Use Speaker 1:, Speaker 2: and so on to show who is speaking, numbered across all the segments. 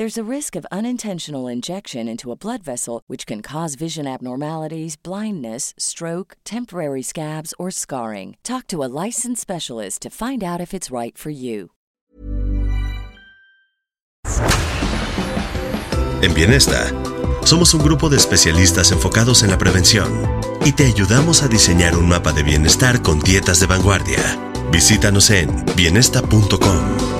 Speaker 1: There's a risk of unintentional injection into a blood vessel, which can cause vision abnormalities, blindness, stroke, temporary scabs, or scarring. Talk to a licensed specialist to find out if it's right for you.
Speaker 2: En Bienesta, somos un grupo de especialistas enfocados en la prevención y te ayudamos a diseñar un mapa de bienestar con dietas de vanguardia. Visítanos en bienesta.com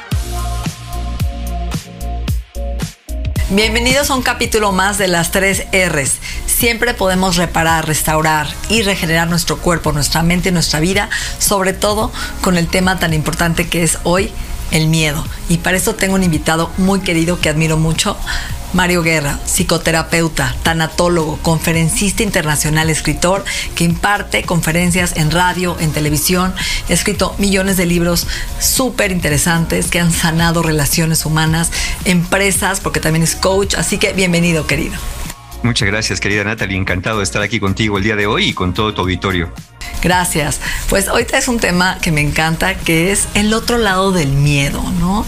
Speaker 3: Bienvenidos a un capítulo más de las tres R's. Siempre podemos reparar, restaurar y regenerar nuestro cuerpo, nuestra mente nuestra vida, sobre todo con el tema tan importante que es hoy el miedo. Y para eso tengo un invitado muy querido que admiro mucho, Mario Guerra, psicoterapeuta, tanatólogo, conferencista internacional, escritor, que imparte conferencias en radio, en televisión, ha escrito millones de libros súper interesantes que han sanado relaciones humanas, empresas, porque también es coach, así que bienvenido, querido.
Speaker 4: Muchas gracias, querida Natalie. Encantado de estar aquí contigo el día de hoy y con todo tu auditorio.
Speaker 3: Gracias. Pues hoy es un tema que me encanta, que es el otro lado del miedo, ¿no?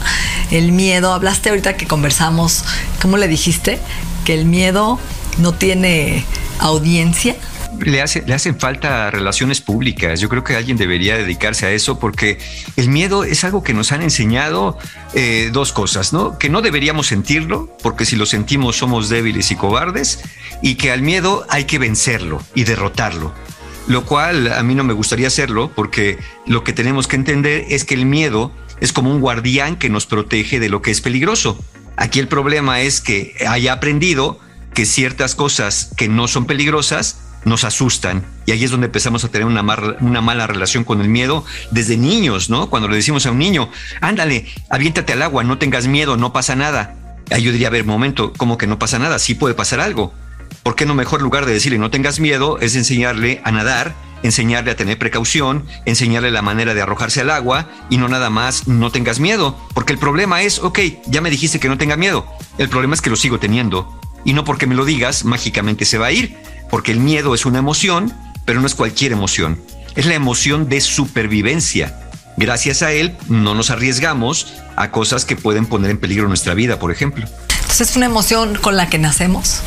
Speaker 3: El miedo, hablaste ahorita que conversamos, ¿cómo le dijiste? Que el miedo no tiene audiencia.
Speaker 4: Le, hace, le hacen falta relaciones públicas. Yo creo que alguien debería dedicarse a eso porque el miedo es algo que nos han enseñado eh, dos cosas, ¿no? Que no deberíamos sentirlo porque si lo sentimos somos débiles y cobardes y que al miedo hay que vencerlo y derrotarlo lo cual a mí no me gustaría hacerlo porque lo que tenemos que entender es que el miedo es como un guardián que nos protege de lo que es peligroso. Aquí el problema es que haya aprendido que ciertas cosas que no son peligrosas nos asustan. Y ahí es donde empezamos a tener una, mala relación con el miedo desde niños, ¿no? Cuando le decimos a un niño, ándale, aviéntate al agua, no tengas miedo, no pasa nada. Ahí yo diría, a ver, momento, ¿cómo que no pasa nada? Sí puede pasar algo. ¿por qué no mejor lugar de decirle no tengas miedo es enseñarle a nadar, enseñarle a tener precaución, enseñarle la manera de arrojarse al agua y no nada más no tengas miedo? Porque el problema es, ok, ya me dijiste que no tenga miedo, el problema es que lo sigo teniendo y no porque me lo digas mágicamente se va a ir, porque el miedo es una emoción, pero no es cualquier emoción, es la emoción de supervivencia. Gracias a él no nos arriesgamos a cosas que pueden poner en peligro nuestra vida, por ejemplo.
Speaker 3: Entonces es una emoción con la que nacemos.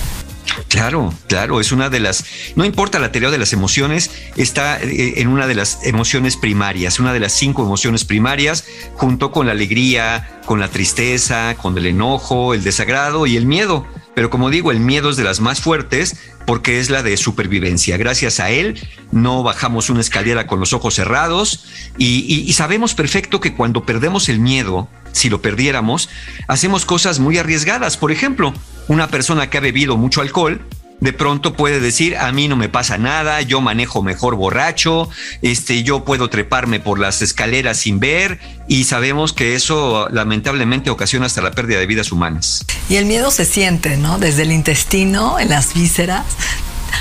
Speaker 4: Claro, claro, es una de las, no importa la teoría de las emociones, está eh, en una de las emociones primarias, una de las cinco emociones primarias, junto con la alegría, con la tristeza, con el enojo, el desagrado y el miedo. Pero como digo, el miedo es de las más fuertes porque es la de supervivencia. Gracias a él no bajamos una escalera con los ojos cerrados y, sabemos perfecto que cuando perdemos el miedo, si lo perdiéramos, hacemos cosas muy arriesgadas. Por ejemplo, una persona que ha bebido mucho alcohol de pronto puede decir, a mí no me pasa nada, yo manejo mejor borracho, este, yo puedo treparme por las escaleras sin ver y sabemos que eso lamentablemente ocasiona hasta la pérdida de vidas humanas.
Speaker 3: Y el miedo se siente, ¿no? Desde el intestino, en las vísceras,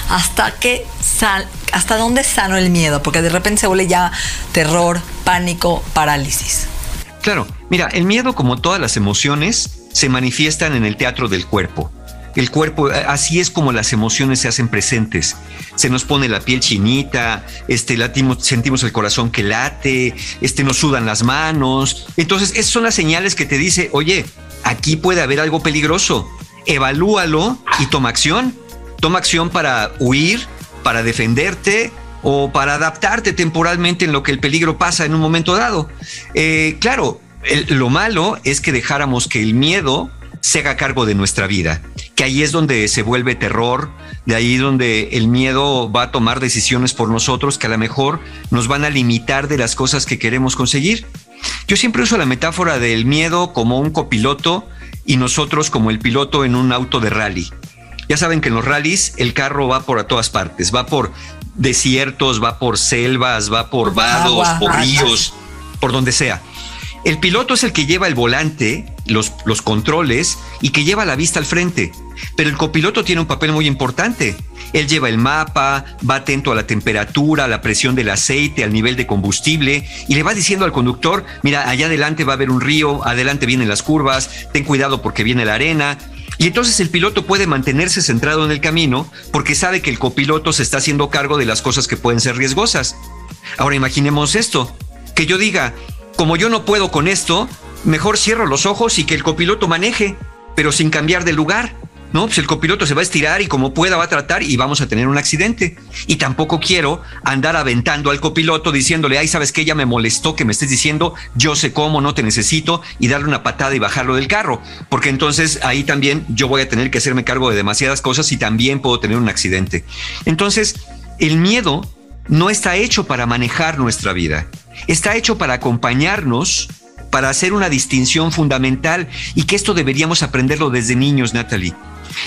Speaker 3: hasta que sal, hasta dónde sano el miedo, porque de repente se vuelve ya terror, pánico, parálisis.
Speaker 4: Claro, mira, el miedo como todas las emociones se manifiestan en el teatro del cuerpo el cuerpo, eh, así es como las emociones se hacen presentes. Se nos pone la piel chinita, este, latimos, sentimos el corazón que late, este, nos sudan las manos. Entonces, esas son las señales que te dice, oye, aquí puede haber algo peligroso. Evalúalo y toma acción. Toma acción para huir, para defenderte o para adaptarte temporalmente en lo que el peligro pasa en un momento dado. Eh, claro, lo malo es que dejáramos que el miedo se haga cargo de nuestra vida, que ahí es donde se vuelve terror, de ahí donde el miedo va a tomar decisiones por nosotros que a lo mejor nos van a limitar de las cosas que queremos conseguir. Yo siempre uso la metáfora del miedo como un copiloto y nosotros como el piloto en un auto de rally. Ya saben que en los rallies el carro va por a todas partes, va por desiertos, va por selvas, va por vados, por ríos, por donde sea. El piloto es el que lleva el volante, los, los controles y que lleva la vista al frente. Pero el copiloto tiene un papel muy importante. Él lleva el mapa, va atento a la temperatura, a la presión del aceite, al nivel de combustible y le va diciendo al conductor, mira, allá adelante va a haber un río, adelante vienen las curvas, ten cuidado porque viene la arena. Y entonces el piloto puede mantenerse centrado en el camino porque sabe que el copiloto se está haciendo cargo de las cosas que pueden ser riesgosas. Ahora imaginemos esto, que yo diga, como yo no puedo con esto, mejor cierro los ojos y que el copiloto maneje, pero sin cambiar de lugar. No, pues el copiloto se va a estirar y como pueda va a tratar y vamos a tener un accidente. Y tampoco quiero andar aventando al copiloto diciéndole, ay, sabes que ella me molestó que me estés diciendo, yo sé cómo, no te necesito, y darle una patada y bajarlo del carro. Porque entonces ahí también yo voy a tener que hacerme cargo de demasiadas cosas y también puedo tener un accidente. Entonces, el miedo no está hecho para manejar nuestra vida está hecho para acompañarnos, para hacer una distinción fundamental y que esto deberíamos aprenderlo desde niños, Natalie.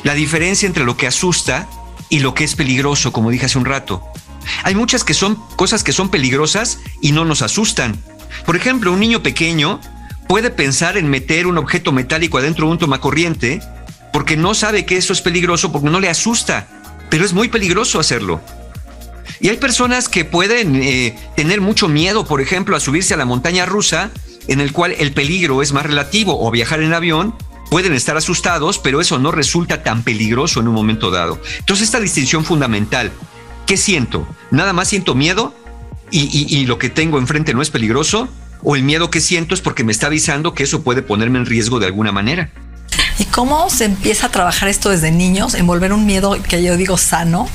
Speaker 4: La diferencia entre lo que asusta y lo que es peligroso, como dije hace un rato. Hay muchas que son cosas que son peligrosas y no nos asustan. Por ejemplo, un niño pequeño puede pensar en meter un objeto metálico adentro de un tomacorriente porque no sabe que eso es peligroso, porque no le asusta, pero es muy peligroso hacerlo. Y hay personas que pueden eh, tener mucho miedo, por ejemplo, a subirse a la montaña rusa, en el cual el peligro es más relativo, o viajar en avión, pueden estar asustados, pero eso no resulta tan peligroso en un momento dado. Entonces, esta distinción fundamental, ¿qué siento? ¿Nada más siento miedo y, y lo que tengo enfrente no es peligroso? ¿O el miedo que siento es porque me está avisando que eso puede ponerme en riesgo de alguna manera?
Speaker 3: ¿Y cómo se empieza a trabajar esto desde niños? Envolver un miedo que yo digo sano,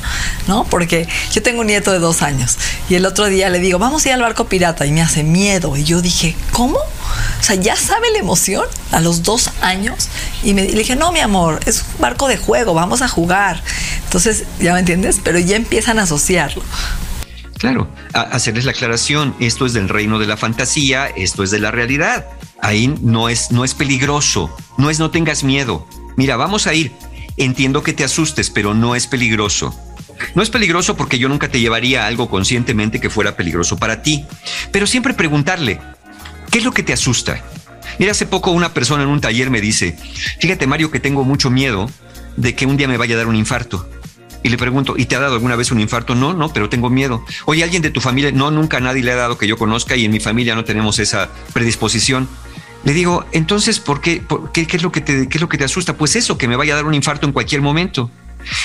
Speaker 3: ¿no? Porque yo tengo un nieto de dos años y el otro día le digo, vamos a ir al barco pirata y me hace miedo. Y yo dije, ¿cómo? O sea, ya sabe la emoción a los dos años. Y me le dije, no, mi amor, es un barco de juego, vamos a jugar. Entonces, ¿ya me entiendes? Pero ya empiezan a asociarlo.
Speaker 4: Claro, hacerles la aclaración, esto es del reino de la fantasía, esto es de la realidad. Ahí no es, no es peligroso, no es no tengas miedo. Mira, vamos a ir. Entiendo que te asustes, pero no es peligroso. No es peligroso porque yo nunca te llevaría algo conscientemente que fuera peligroso para ti. Pero siempre preguntarle, ¿qué es lo que te asusta? Mira, hace poco una persona en un taller me dice, fíjate Mario que tengo mucho miedo de que un día me vaya a dar un infarto. Y le pregunto, ¿y te ha dado alguna vez un infarto? No, no, pero tengo miedo. Oye, ¿alguien de tu familia? No, nunca nadie le ha dado que yo conozca y en mi familia no tenemos esa predisposición. Le digo, entonces, ¿por qué, qué, es lo que te, qué es lo que te asusta? Pues eso, que me vaya a dar un infarto en cualquier momento.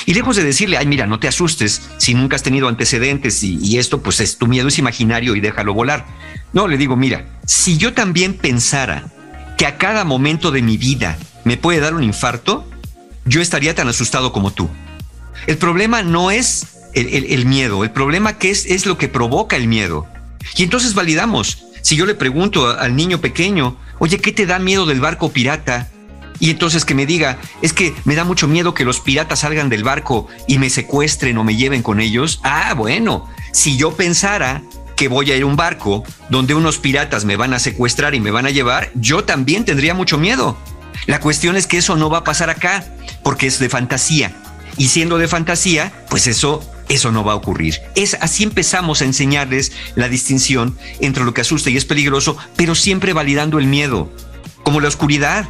Speaker 4: Y lejos de decirle, ay, mira, no te asustes si nunca has tenido antecedentes y, esto, pues es, tu miedo es imaginario y déjalo volar. No, le digo, mira, si yo también pensara que a cada momento de mi vida me puede dar un infarto, yo estaría tan asustado como tú. El problema no es el, miedo, el problema que es, es lo que provoca el miedo. Y entonces validamos. Si yo le pregunto al niño pequeño, oye, ¿qué te da miedo del barco pirata? Y entonces que me diga, es que me da mucho miedo que los piratas salgan del barco y me secuestren o me lleven con ellos. Ah, bueno, si yo pensara que voy a ir a un barco donde unos piratas me van a secuestrar y me van a llevar, yo también tendría mucho miedo. La cuestión es que eso no va a pasar acá, porque es de fantasía. Y siendo de fantasía, pues eso eso no va a ocurrir. Es así empezamos a enseñarles la distinción entre lo que asusta y es peligroso, pero siempre validando el miedo, como la oscuridad.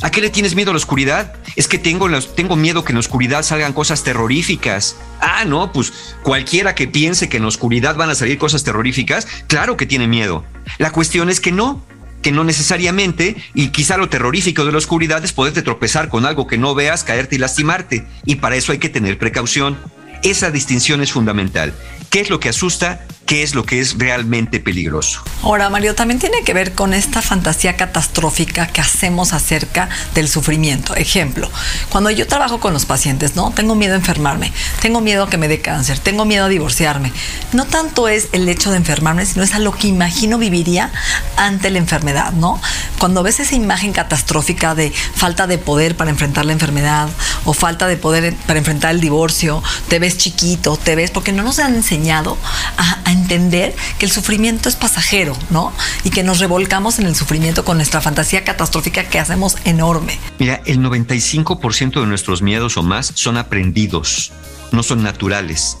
Speaker 4: ¿A qué le tienes miedo a la oscuridad? Es que tengo, tengo miedo que en la oscuridad salgan cosas terroríficas. Ah, no, pues cualquiera que piense que en la oscuridad van a salir cosas terroríficas, claro que tiene miedo. La cuestión es que no, que no necesariamente, y quizá lo terrorífico de la oscuridad es poderte tropezar con algo que no veas, caerte y lastimarte, y para eso hay que tener precaución. Esa distinción es fundamental. ¿Qué es lo que asusta qué es lo que es realmente peligroso.
Speaker 3: Ahora, Mario, también tiene que ver con esta fantasía catastrófica que hacemos acerca del sufrimiento. Ejemplo, cuando yo trabajo con los pacientes, ¿no? Tengo miedo a enfermarme, tengo miedo a que me dé cáncer, tengo miedo a divorciarme. No tanto es el hecho de enfermarme, sino es a lo que imagino viviría ante la enfermedad, ¿no? Cuando ves esa imagen catastrófica de falta de poder para enfrentar la enfermedad o falta de poder para enfrentar el divorcio, te ves chiquito, te ves, porque no nos han enseñado a, a entender que el sufrimiento es pasajero, ¿no? Y que nos revolcamos en el sufrimiento con nuestra fantasía catastrófica que hacemos enorme.
Speaker 4: Mira, el 95% de nuestros miedos o más son aprendidos, no son naturales.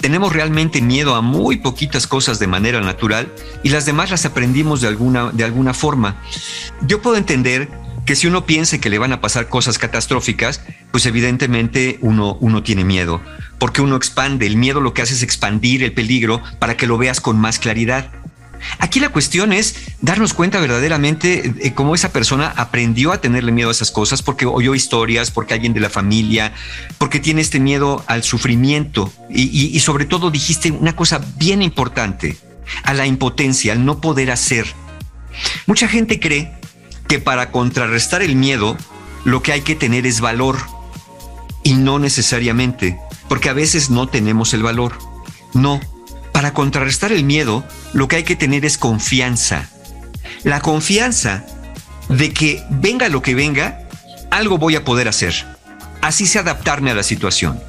Speaker 4: Tenemos realmente miedo a muy poquitas cosas de manera natural y las demás las aprendimos de alguna, de alguna forma. Yo puedo entender que si uno piense que le van a pasar cosas catastróficas, pues evidentemente uno, uno tiene miedo, porque uno expande, el miedo lo que hace es expandir el peligro para que lo veas con más claridad. Aquí la cuestión es darnos cuenta verdaderamente de cómo esa persona aprendió a tenerle miedo a esas cosas porque oyó historias, porque alguien de la familia, porque tiene este miedo al sufrimiento y sobre todo dijiste una cosa bien importante, a la impotencia, al no poder hacer. Mucha gente cree que para contrarrestar el miedo lo que hay que tener es valor y no necesariamente, porque a veces no tenemos el valor. No, para contrarrestar el miedo lo que hay que tener es confianza. La confianza de que venga lo que venga, algo voy a poder hacer. Así sé adaptarme a la situación.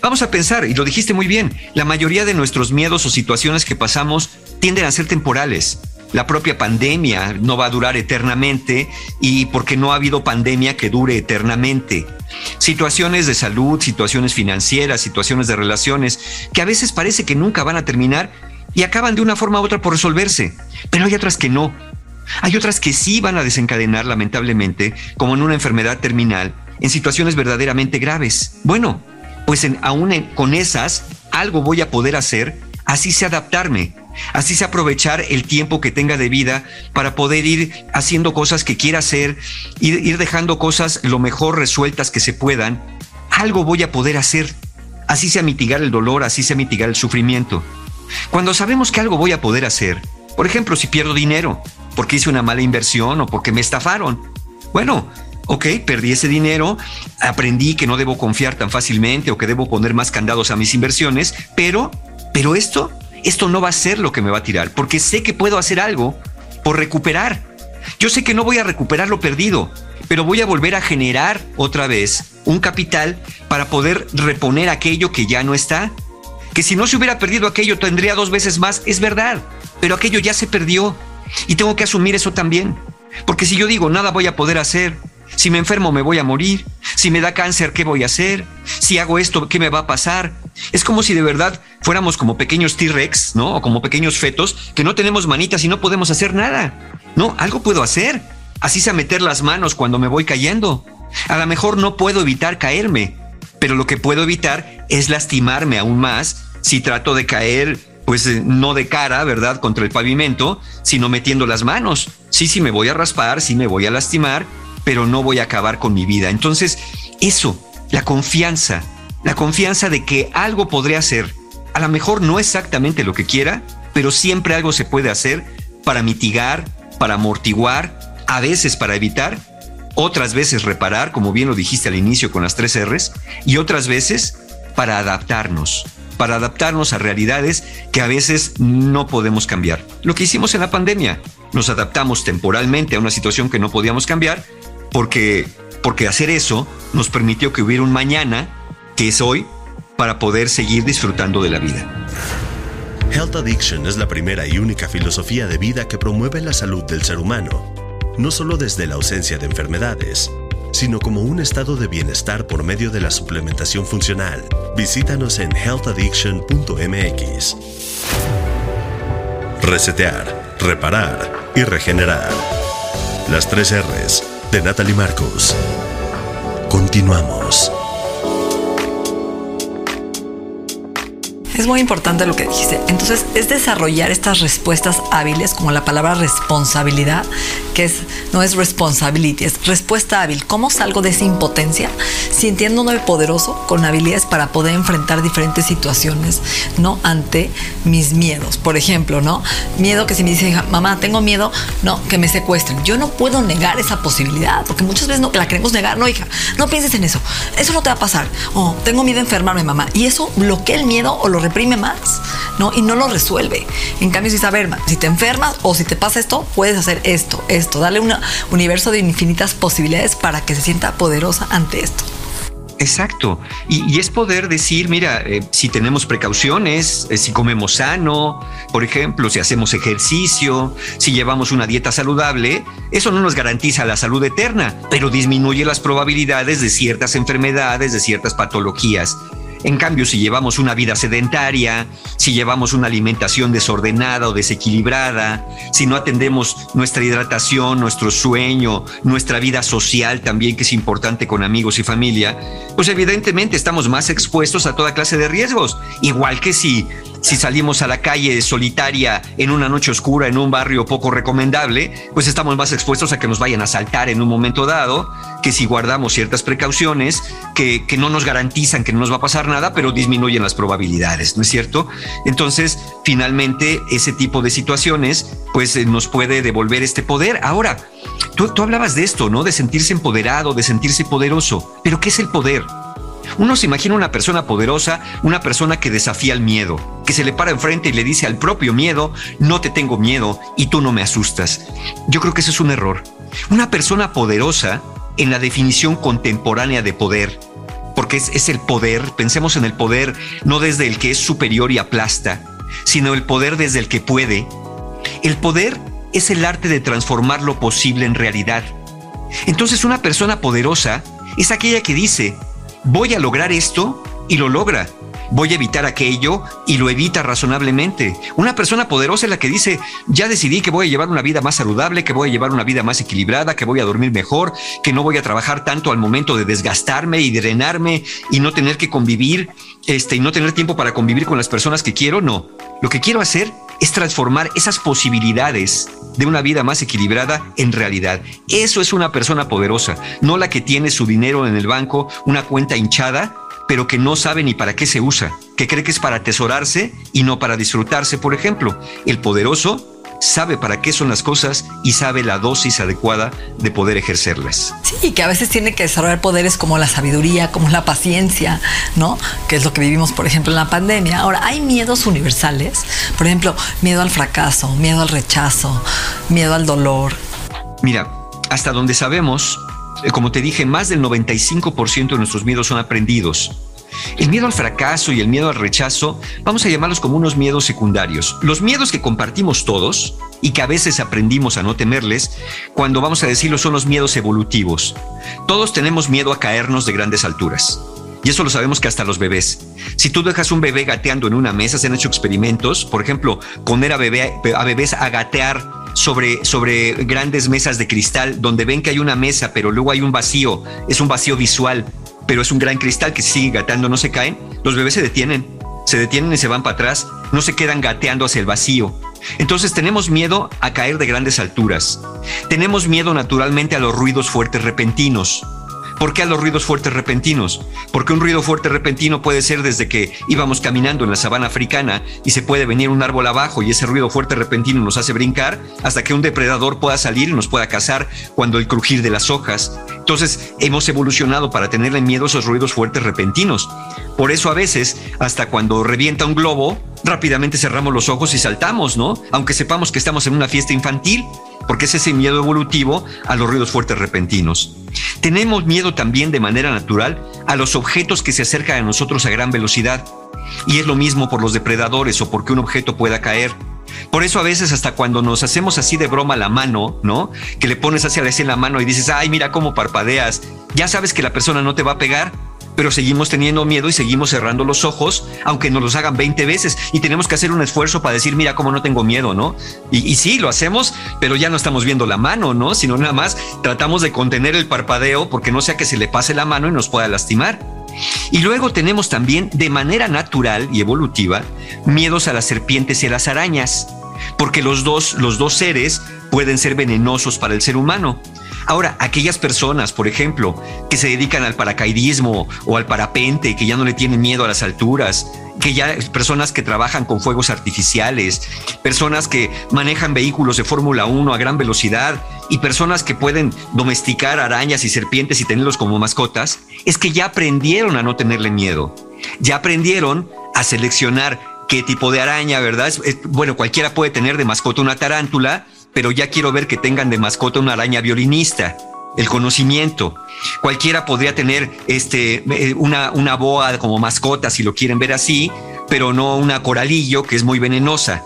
Speaker 4: Vamos a pensar, y lo dijiste muy bien, la mayoría de nuestros miedos o situaciones que pasamos tienden a ser temporales la propia pandemia no va a durar eternamente y porque no ha habido pandemia que dure eternamente. Situaciones de salud, situaciones financieras, situaciones de relaciones que a veces parece que nunca van a terminar y acaban de una forma u otra por resolverse, pero hay otras que no. Hay otras que sí van a desencadenar lamentablemente, como en una enfermedad terminal, en situaciones verdaderamente graves. Bueno, pues aún con esas, algo voy a poder hacer, así sé adaptarme, Así se aprovechar el tiempo que tenga de vida para poder ir haciendo cosas que quiera hacer, ir, dejando cosas lo mejor resueltas que se puedan. Algo voy a poder hacer. Así sea mitigar el dolor, así sea mitigar el sufrimiento. Cuando sabemos que algo voy a poder hacer, por ejemplo, si pierdo dinero, porque hice una mala inversión o porque me estafaron. Bueno, ok, perdí ese dinero, aprendí que no debo confiar tan fácilmente o que debo poner más candados a mis inversiones, pero, pero esto esto no va a ser lo que me va a tirar, porque sé que puedo hacer algo por recuperar. Yo sé que no voy a recuperar lo perdido, pero voy a volver a generar otra vez un capital para poder reponer aquello que ya no está. Que si no se hubiera perdido aquello tendría dos veces más, es verdad, pero aquello ya se perdió y tengo que asumir eso también. Porque si yo digo nada voy a poder hacer, si me enfermo me voy a morir, si me da cáncer, ¿qué voy a hacer? Si hago esto, ¿qué me va a pasar? Es como si de verdad fuéramos como pequeños T-Rex, ¿no? O como pequeños fetos que no tenemos manitas y no podemos hacer nada. No, algo puedo hacer. Así sea meter las manos cuando me voy cayendo. A lo mejor no puedo evitar caerme, pero lo que puedo evitar es lastimarme aún más si trato de caer, pues eh, no de cara, ¿verdad?, contra el pavimento, sino metiendo las manos. Sí, sí me voy a raspar, sí me voy a lastimar, pero no voy a acabar con mi vida. Entonces, eso, la confianza, la confianza de que algo podría hacer, a lo mejor no exactamente lo que quiera, pero siempre algo se puede hacer para mitigar, para amortiguar, a veces para evitar, otras veces reparar, como bien lo dijiste al inicio con las tres R's, y otras veces para adaptarnos, para adaptarnos a realidades que a veces no podemos cambiar. Lo que hicimos en la pandemia, nos adaptamos temporalmente a una situación que no podíamos cambiar, porque, porque hacer eso nos permitió que hubiera un mañana que es hoy para poder seguir disfrutando de la vida.
Speaker 2: Health Addiction es la primera y única filosofía de vida que promueve la salud del ser humano, no solo desde la ausencia de enfermedades, sino como un estado de bienestar por medio de la suplementación funcional. Visítanos en healthaddiction.mx. Resetear, reparar y regenerar. Las tres R's de Natalie Marcos. Continuamos.
Speaker 3: Es muy importante lo que dijiste. Entonces, es desarrollar estas respuestas hábiles, como la palabra responsabilidad, que es, no es responsibility, es respuesta hábil. ¿Cómo salgo de esa impotencia sintiéndome poderoso con habilidades para poder enfrentar diferentes situaciones, ¿no? Ante mis miedos. Por ejemplo, ¿no? Miedo que si me dicen, mamá, tengo miedo, no, que me secuestren. Yo no puedo negar esa posibilidad, porque muchas veces no, la queremos negar. No, hija, no pienses en eso. Eso no te va a pasar. O tengo miedo a enfermarme, mamá. Y eso bloquea el miedo o lo reprime más, ¿no? Y no lo resuelve. En cambio, si saber, si te enfermas o si te pasa esto, puedes hacer esto, esto. Dale un universo de infinitas posibilidades para que se sienta poderosa ante esto.
Speaker 4: Exacto. Y, es poder decir, mira, eh, si tenemos precauciones, eh, si comemos sano, por ejemplo, si hacemos ejercicio, si llevamos una dieta saludable, eso no nos garantiza la salud eterna, pero disminuye las probabilidades de ciertas enfermedades, de ciertas patologías. En cambio, si llevamos una vida sedentaria, si llevamos una alimentación desordenada o desequilibrada, si no atendemos nuestra hidratación, nuestro sueño, nuestra vida social también, que es importante con amigos y familia, pues evidentemente estamos más expuestos a toda clase de riesgos. Igual que si si salimos a la calle solitaria en una noche oscura en un barrio poco recomendable, pues estamos más expuestos a que nos vayan a asaltar en un momento dado, que si guardamos ciertas precauciones que, que no nos garantizan que no nos va a pasar nada, pero disminuyen las probabilidades, ¿no es cierto? Entonces, finalmente, ese tipo de situaciones, pues eh, nos puede devolver este poder. Ahora, tú, tú hablabas de esto, ¿no? De sentirse empoderado, de sentirse poderoso, pero ¿qué es el poder? Uno se imagina una persona poderosa, una persona que desafía el miedo, que se le para enfrente y le dice al propio miedo, no te tengo miedo y tú no me asustas. Yo creo que eso es un error. Una persona poderosa, en la definición contemporánea de poder, porque es, es el poder, pensemos en el poder no desde el que es superior y aplasta, sino el poder desde el que puede. El poder es el arte de transformar lo posible en realidad. Entonces una persona poderosa es aquella que dice, voy a lograr esto y lo logra. Voy a evitar aquello y lo evita razonablemente. Una persona poderosa es la que dice, ya decidí que voy a llevar una vida más saludable, que voy a llevar una vida más equilibrada, que voy a dormir mejor, que no voy a trabajar tanto al momento de desgastarme y drenarme y no tener que convivir, este, y no tener tiempo para convivir con las personas que quiero. No, lo que quiero hacer es transformar esas posibilidades de una vida más equilibrada en realidad. Eso es una persona poderosa, no la que tiene su dinero en el banco, una cuenta hinchada, pero que no sabe ni para qué se usa, que cree que es para atesorarse y no para disfrutarse, por ejemplo. El poderoso sabe para qué son las cosas y sabe la dosis adecuada de poder ejercerlas.
Speaker 3: Sí, que a veces tiene que desarrollar poderes como la sabiduría, como la paciencia, ¿no? Que es lo que vivimos, por ejemplo, en la pandemia. Ahora, hay miedos universales, por ejemplo, miedo al fracaso, miedo al rechazo, miedo al dolor.
Speaker 4: Mira, hasta donde sabemos, eh, como te dije, más del 95% de nuestros miedos son aprendidos el miedo al fracaso y el miedo al rechazo, vamos a llamarlos como unos miedos secundarios. Los miedos que compartimos todos y que a veces aprendimos a no temerles, cuando vamos a decirlo son los miedos evolutivos. Todos tenemos miedo a caernos de grandes alturas. Y eso lo sabemos que hasta los bebés. Si tú dejas un bebé gateando en una mesa, se han hecho experimentos, por ejemplo, poner a, a bebés a gatear sobre, sobre grandes mesas de cristal, donde ven que hay una mesa, pero luego hay un vacío, es un vacío visual pero es un gran cristal que sigue gateando, no se caen, los bebés se detienen, se detienen y se van para atrás, no se quedan gateando hacia el vacío. Entonces tenemos miedo a caer de grandes alturas. Tenemos miedo naturalmente a los ruidos fuertes repentinos. ¿Por qué a los ruidos fuertes repentinos? Porque un ruido fuerte repentino puede ser desde que íbamos caminando en la sabana africana y se puede venir un árbol abajo y ese ruido fuerte repentino nos hace brincar hasta que un depredador pueda salir y nos pueda cazar cuando el crujir de las hojas. Entonces hemos evolucionado para tenerle miedo a esos ruidos fuertes repentinos. Por eso a veces, hasta cuando revienta un globo, rápidamente cerramos los ojos y saltamos, ¿no? Aunque sepamos que estamos en una fiesta infantil, porque es ese miedo evolutivo a los ruidos fuertes repentinos. Tenemos miedo también de manera natural a los objetos que se acercan a nosotros a gran velocidad. Y es lo mismo por los depredadores o porque un objeto pueda caer. Por eso a veces hasta cuando nos hacemos así de broma la mano, ¿no? Que le pones hacia la mano y dices, ay, mira cómo parpadeas, ya sabes que la persona no te va a pegar, pero seguimos teniendo miedo y seguimos cerrando los ojos, aunque nos los hagan 20 veces. Y tenemos que hacer un esfuerzo para decir, mira cómo no tengo miedo, ¿no? Y, y sí, lo hacemos, pero ya no estamos viendo la mano, ¿no? Sino nada más tratamos de contener el parpadeo porque no sea que se le pase la mano y nos pueda lastimar. Y luego tenemos también, de manera natural y evolutiva, miedos a las serpientes y a las arañas, porque los dos, los dos seres pueden ser venenosos para el ser humano. Ahora, aquellas personas, por ejemplo, que se dedican al paracaidismo o al parapente, que ya no le tienen miedo a las alturas, que ya personas que trabajan con fuegos artificiales, personas que manejan vehículos de Fórmula 1 a gran velocidad y personas que pueden domesticar arañas y serpientes y tenerlos como mascotas, es que ya aprendieron a no tenerle miedo. Ya aprendieron a seleccionar qué tipo de araña, ¿verdad? bueno, cualquiera puede tener de mascota una tarántula, pero ya quiero ver que tengan de mascota una araña violinista. El conocimiento. Cualquiera podría tener este, eh, una, una boa como mascota, si lo quieren ver así, pero no una coralillo, que es muy venenosa.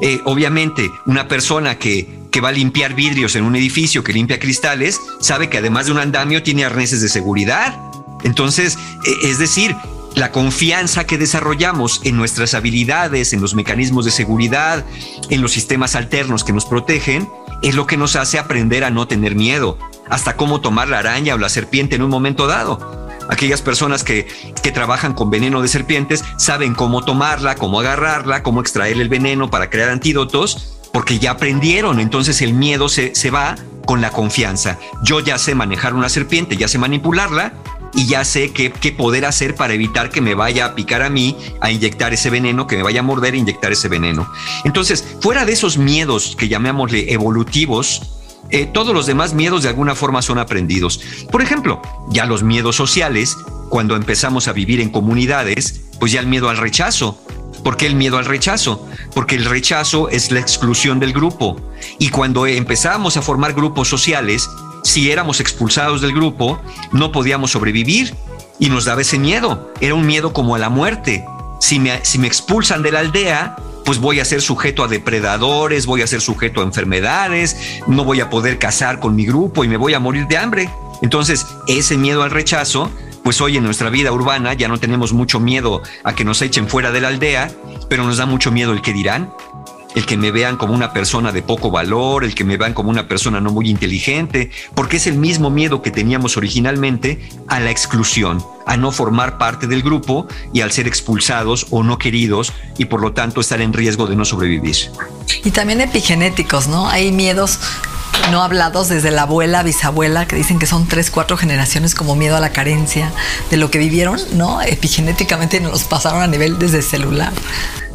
Speaker 4: Eh, obviamente, una persona que, que va a limpiar vidrios en un edificio, que limpia cristales, sabe que además de un andamio tiene arneses de seguridad. Entonces, e, es decir, la confianza que desarrollamos en nuestras habilidades, en los mecanismos de seguridad, en los sistemas alternos que nos protegen, es lo que nos hace aprender a no tener miedo, hasta cómo tomar la araña o la serpiente en un momento dado. Aquellas personas que, trabajan con veneno de serpientes saben cómo tomarla, cómo agarrarla, cómo extraer el veneno para crear antídotos, porque ya aprendieron, entonces el miedo se, se va con la confianza. Yo ya sé manejar una serpiente, ya sé manipularla, y ya sé qué, poder hacer para evitar que me vaya a picar a mí, a inyectar ese veneno, que me vaya a morder e inyectar ese veneno. Entonces, fuera de esos miedos que llamémosle evolutivos, eh, todos los demás miedos de alguna forma son aprendidos. Por ejemplo, ya los miedos sociales, cuando empezamos a vivir en comunidades, pues ya el miedo al rechazo. ¿Por qué el miedo al rechazo? Porque el rechazo es la exclusión del grupo. Y cuando empezamos a formar grupos sociales, si éramos expulsados del grupo, no podíamos sobrevivir y nos daba ese miedo. Era un miedo como a la muerte. Si me, si me expulsan de la aldea, pues voy a ser sujeto a depredadores, voy a ser sujeto a enfermedades, no voy a poder casar con mi grupo y me voy a morir de hambre. Entonces, ese miedo al rechazo, pues hoy en nuestra vida urbana ya no tenemos mucho miedo a que nos echen fuera de la aldea, pero nos da mucho miedo el que dirán, el que me vean como una persona de poco valor, el que me vean como una persona no muy inteligente, porque es el mismo miedo que teníamos originalmente a la exclusión, a no formar parte del grupo y al ser expulsados o no queridos y por lo tanto estar en riesgo de no sobrevivir.
Speaker 3: Y también epigenéticos, ¿no? Hay miedos no hablados desde la abuela, bisabuela, que dicen que son tres, cuatro generaciones como miedo a la carencia de lo que vivieron, ¿no? Epigenéticamente nos pasaron a nivel desde celular.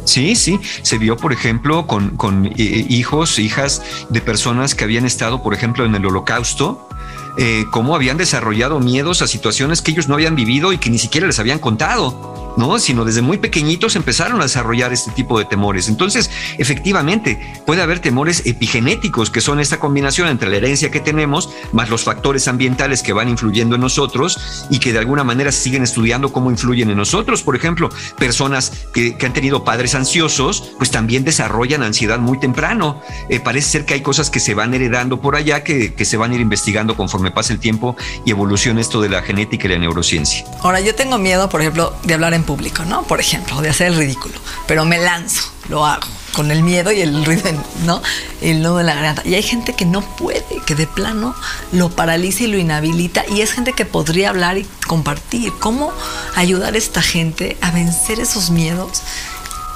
Speaker 4: Sí, sí, se vio, por ejemplo, con, con eh, hijos, hijas de personas que habían estado, por ejemplo, en el holocausto, eh, cómo habían desarrollado miedos a situaciones que ellos no habían vivido y que ni siquiera les habían contado. ¿No? Sino desde muy pequeñitos empezaron a desarrollar este tipo de temores. Entonces, efectivamente, puede haber temores epigenéticos, que son esta combinación entre la herencia que tenemos, más los factores ambientales que van influyendo en nosotros y que de alguna manera siguen estudiando cómo influyen en nosotros. Por ejemplo, personas que, han tenido padres ansiosos, pues también desarrollan ansiedad muy temprano. Eh, parece ser que hay cosas que se van heredando por allá, que, que se van a ir investigando conforme pasa el tiempo y evoluciona esto de la genética y la neurociencia.
Speaker 3: Ahora, yo tengo miedo, por ejemplo, de hablar en público, ¿no? Por ejemplo, de hacer el ridículo, pero me lanzo, lo hago con el miedo y el ruido, ¿no? El nudo de la garganta. Y hay gente que no puede, que de plano lo paraliza y lo inhabilita. Y es gente que podría hablar y compartir. ¿Cómo ayudar a esta gente a vencer esos miedos?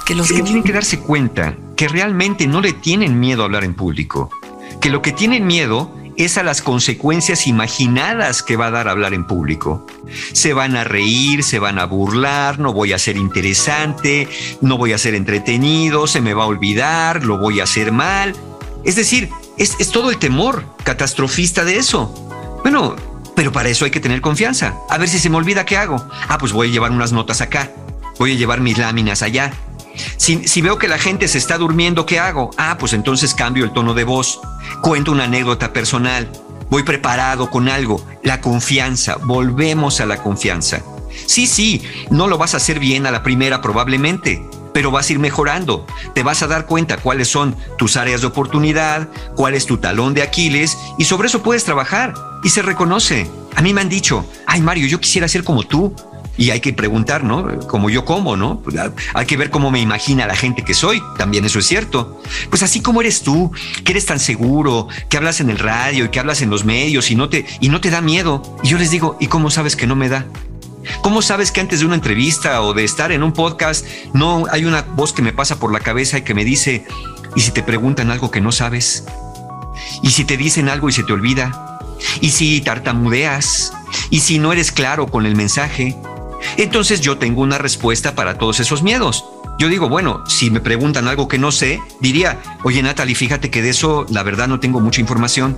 Speaker 4: Que los que tienen que darse cuenta que realmente no le tienen miedo a hablar en público. Que lo que tienen miedo es a las consecuencias imaginadas que va a dar hablar en público. Se van a reír, se van a burlar, no voy a ser interesante, no voy a ser entretenido, se me va a olvidar, lo voy a hacer mal. Es decir, es, todo el temor catastrofista de eso. Bueno, pero para eso hay que tener confianza. A ver si se me olvida qué hago. Ah, pues voy a llevar unas notas acá. Voy a llevar mis láminas allá. Si, veo que la gente se está durmiendo, ¿qué hago? Ah, pues entonces cambio el tono de voz, cuento una anécdota personal, voy preparado con algo. La confianza, volvemos a la confianza. Sí, sí, no lo vas a hacer bien a la primera probablemente, pero vas a ir mejorando. Te vas a dar cuenta cuáles son tus áreas de oportunidad, cuál es tu talón de Aquiles y sobre eso puedes trabajar y se reconoce. A mí me han dicho, ay Mario, yo quisiera ser como tú, y hay que preguntar, ¿no? Como yo como, ¿no? Pues, ah, hay que ver cómo me imagina la gente que soy, también eso es cierto. Pues así como eres tú, que eres tan seguro, que hablas en el radio y que hablas en los medios y no te, y no te da miedo. Y yo les digo, ¿y cómo sabes que no me da? ¿Cómo sabes que antes de una entrevista o de estar en un podcast no hay una voz que me pasa por la cabeza y que me dice, ¿y si te preguntan algo que no sabes? ¿Y si te dicen algo y se te olvida? ¿Y si tartamudeas? ¿Y si no eres claro con el mensaje? Entonces yo tengo una respuesta para todos esos miedos. Yo digo, bueno, si me preguntan algo que no sé, diría, oye Natalie, fíjate que de eso la verdad no tengo mucha información.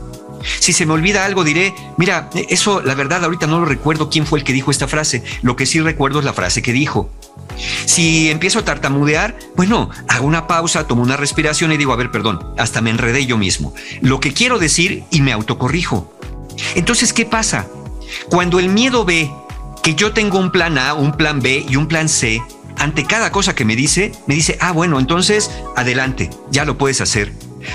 Speaker 4: Si se me olvida algo, diré, mira, eso la verdad ahorita no lo recuerdo quién fue el que dijo esta frase. Lo que sí recuerdo es la frase que dijo. Si empiezo a tartamudear, bueno, hago una pausa, tomo una respiración y digo, a ver, perdón, hasta me enredé yo mismo. Lo que quiero decir y me autocorrijo. Entonces, ¿qué pasa? Cuando el miedo ve que yo tengo un plan A, un plan B y un plan C, ante cada cosa que me dice, me dice, ah, bueno, entonces adelante, ya lo puedes hacer.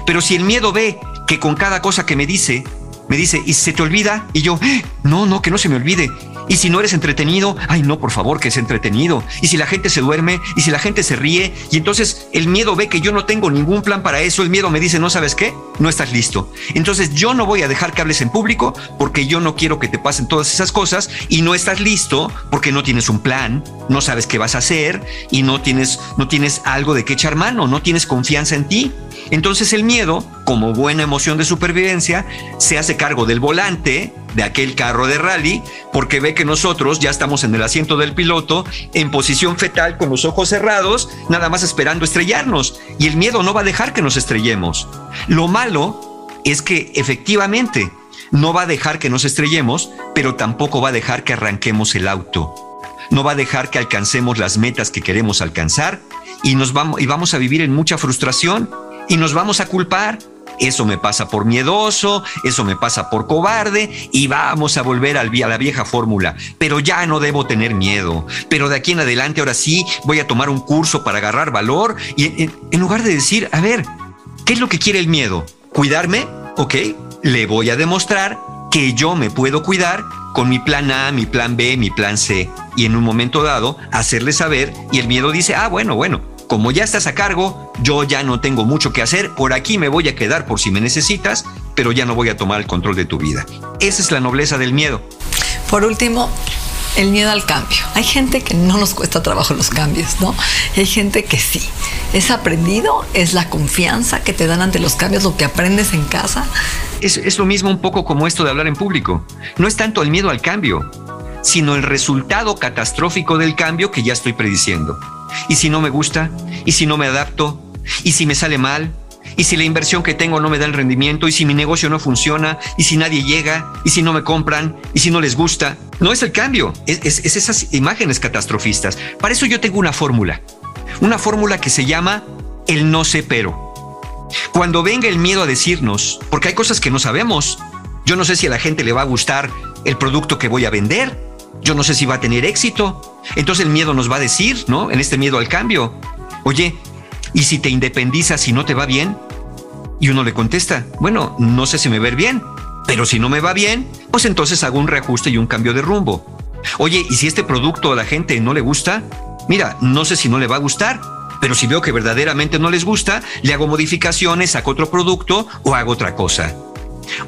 Speaker 4: Pero si el miedo ve que con cada cosa que me dice, me dice, ¿y se te olvida? Y yo, no, no, que no se me olvide. Y si no eres entretenido, ay no, por favor, que es entretenido. Y si la gente se duerme, y si la gente se ríe, y entonces el miedo ve que yo no tengo ningún plan para eso, el miedo me dice, no sabes qué, no estás listo. Entonces yo no voy a dejar que hables en público porque yo no quiero que te pasen todas esas cosas y no estás listo porque no tienes un plan, no sabes qué vas a hacer y no tienes, no tienes algo de qué echar mano, no tienes confianza en ti. Entonces el miedo, como buena emoción de supervivencia, se hace cargo del volante de aquel carro de rally porque ve que nosotros ya estamos en el asiento del piloto en posición fetal con los ojos cerrados, nada más esperando estrellarnos. Y el miedo no va a dejar que nos estrellemos. Lo malo es que efectivamente no va a dejar que nos estrellemos, pero tampoco va a dejar que arranquemos el auto. No va a dejar que alcancemos las metas que queremos alcanzar y, nos vamos, y vamos a vivir en mucha frustración y nos vamos a culpar eso me pasa por miedoso, eso me pasa por cobarde y vamos a volver a la vieja fórmula. Pero ya no debo tener miedo. Pero de aquí en adelante, ahora sí, voy a tomar un curso para agarrar valor y en, lugar de decir, a ver, ¿qué es lo que quiere el miedo? ¿Cuidarme? Ok, le voy a demostrar que yo me puedo cuidar con mi plan A, mi plan B, mi plan C. Y en un momento dado, hacerle saber y el miedo dice, ah, bueno, bueno, como ya estás a cargo, yo ya no tengo mucho que hacer, por aquí me voy a quedar por si me necesitas, pero ya no voy a tomar el control de tu vida. Esa es la nobleza del miedo.
Speaker 3: Por último, el miedo al cambio. Hay gente que no nos cuesta trabajo los cambios, ¿no? hay gente que sí. Es aprendido, es la confianza que te dan ante los cambios, lo que aprendes en casa.
Speaker 4: Es, es lo mismo un poco como esto de hablar en público. No es tanto el miedo al cambio, sino el resultado catastrófico del cambio que ya estoy prediciendo. ¿Y si no me gusta? ¿Y si no me adapto? ¿Y si me sale mal? ¿Y si la inversión que tengo no me da el rendimiento? ¿Y si mi negocio no funciona? ¿Y si nadie llega? ¿Y si no me compran? ¿Y si no les gusta? No es el cambio, es, esas imágenes catastrofistas. Para eso yo tengo una fórmula. Una fórmula que se llama el no sé pero. Cuando venga el miedo a decirnos, porque hay cosas que no sabemos, yo no sé si a la gente le va a gustar el producto que voy a vender, yo no sé si va a tener éxito. Entonces el miedo nos va a decir, ¿no? En este miedo al cambio, oye, ¿y si te independizas y no te va bien? Y uno le contesta, bueno, no sé si me ver bien, pero si no me va bien, pues entonces hago un reajuste y un cambio de rumbo. Oye, ¿y si este producto a la gente no le gusta? Mira, no sé si no le va a gustar, pero si veo que verdaderamente no les gusta, le hago modificaciones, saco otro producto o hago otra cosa.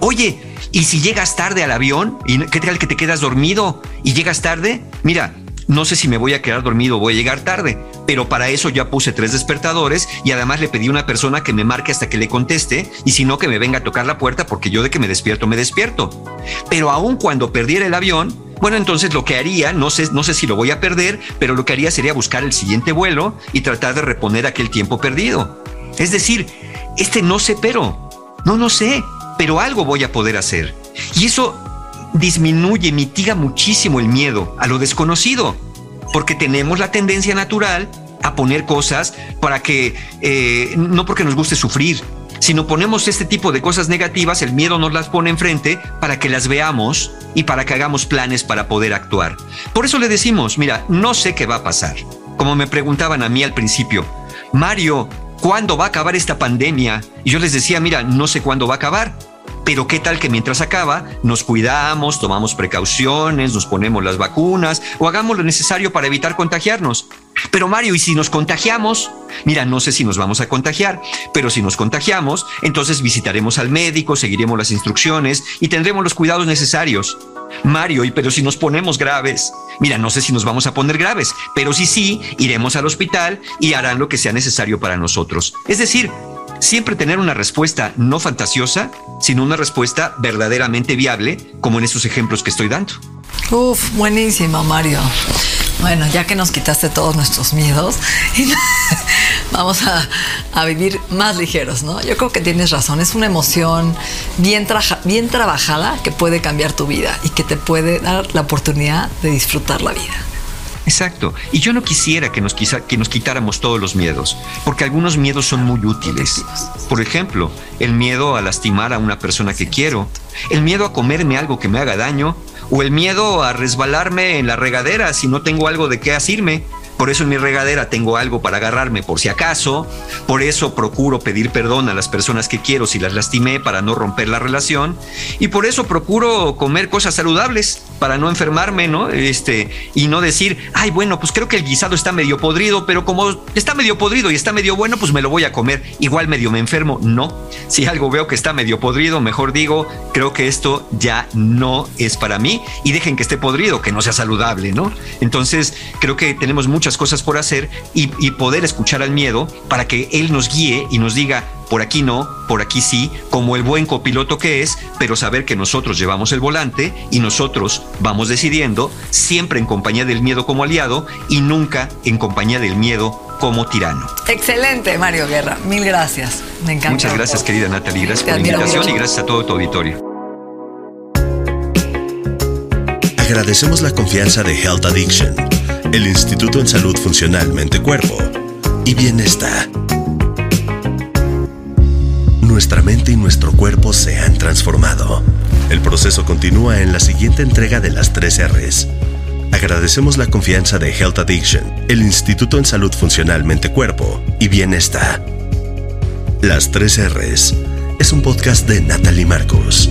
Speaker 4: Oye, ¿y si llegas tarde al avión? ¿Y qué tal que te quedas dormido y llegas tarde? Mira, no sé si me voy a quedar dormido o voy a llegar tarde, pero para eso ya puse tres despertadores y además le pedí a una persona que me marque hasta que le conteste y si no que me venga a tocar la puerta porque yo de que me despierto me despierto. Pero aun cuando perdiera el avión, bueno, entonces lo que haría, no sé, no sé si lo voy a perder, pero lo que haría sería buscar el siguiente vuelo y tratar de reponer aquel tiempo perdido. Es decir, este no sé pero, no, no sé, pero algo voy a poder hacer. Y eso disminuye, mitiga muchísimo el miedo a lo desconocido, porque tenemos la tendencia natural a poner cosas para que, eh, no porque nos guste sufrir, sino ponemos este tipo de cosas negativas, el miedo nos las pone enfrente para que las veamos y para que hagamos planes para poder actuar. Por eso le decimos, mira, no sé qué va a pasar. Como me preguntaban a mí al principio, Mario, ¿cuándo va a acabar esta pandemia? Y yo les decía, mira, no sé cuándo va a acabar pero qué tal que mientras acaba nos cuidamos, tomamos precauciones, nos ponemos las vacunas o hagamos lo necesario para evitar contagiarnos. Pero Mario, ¿y si nos contagiamos? Mira, no sé si nos vamos a contagiar, pero si nos contagiamos, entonces visitaremos al médico, seguiremos las instrucciones y tendremos los cuidados necesarios. Mario, ¿y pero si nos ponemos graves? Mira, no sé si nos vamos a poner graves, pero si sí, iremos al hospital y harán lo que sea necesario para nosotros. Es decir, siempre tener una respuesta no fantasiosa, sino una respuesta verdaderamente viable, como en esos ejemplos que estoy dando.
Speaker 3: Uf, buenísimo, Mario. Bueno, ya que nos quitaste todos nuestros miedos, vamos a, vivir más ligeros, ¿no? Yo creo que tienes razón, es una emoción bien, bien trabajada que puede cambiar tu vida y que te puede dar la oportunidad de disfrutar la vida.
Speaker 4: Exacto. Y yo no quisiera que nos, que nos quitáramos todos los miedos, porque algunos miedos son muy útiles. Por ejemplo, el miedo a lastimar a una persona que quiero, el miedo a comerme algo que me haga daño, o el miedo a resbalarme en la regadera si no tengo algo de qué asirme. Por eso en mi regadera tengo algo para agarrarme por si acaso. Por eso procuro pedir perdón a las personas que quiero si las lastimé para no romper la relación. Y por eso procuro comer cosas saludables para no enfermarme, ¿no? Este, y no decir, ay, bueno, pues creo que el guisado está medio podrido, pero como está medio podrido y está medio bueno, pues me lo voy a comer. Igual medio me enfermo. No. Si algo veo que está medio podrido, mejor digo, creo que esto ya no es para mí y dejen que esté podrido, que no sea saludable, ¿no? Entonces, creo que tenemos muchas cosas por hacer y, poder escuchar al miedo para que él nos guíe y nos diga, por aquí no, por aquí sí, como el buen copiloto que es, pero saber que nosotros llevamos el volante y nosotros vamos decidiendo, siempre en compañía del miedo como aliado y nunca en compañía del miedo como tirano.
Speaker 3: Excelente, Mario Guerra. Mil gracias. Me encanta.
Speaker 4: Muchas gracias, querida Natalie. Gracias por la invitación y gracias a todo tu auditorio.
Speaker 2: Agradecemos la confianza de Health Addiction el Instituto en Salud Funcional Mente-Cuerpo y Bienestar. Nuestra mente y nuestro cuerpo se han transformado. El proceso continúa en la siguiente entrega de las tres R's. Agradecemos la confianza de Health Addiction, el Instituto en Salud Funcional Mente-Cuerpo y Bienestar. Las tres R's es un podcast de Natalie Marcos.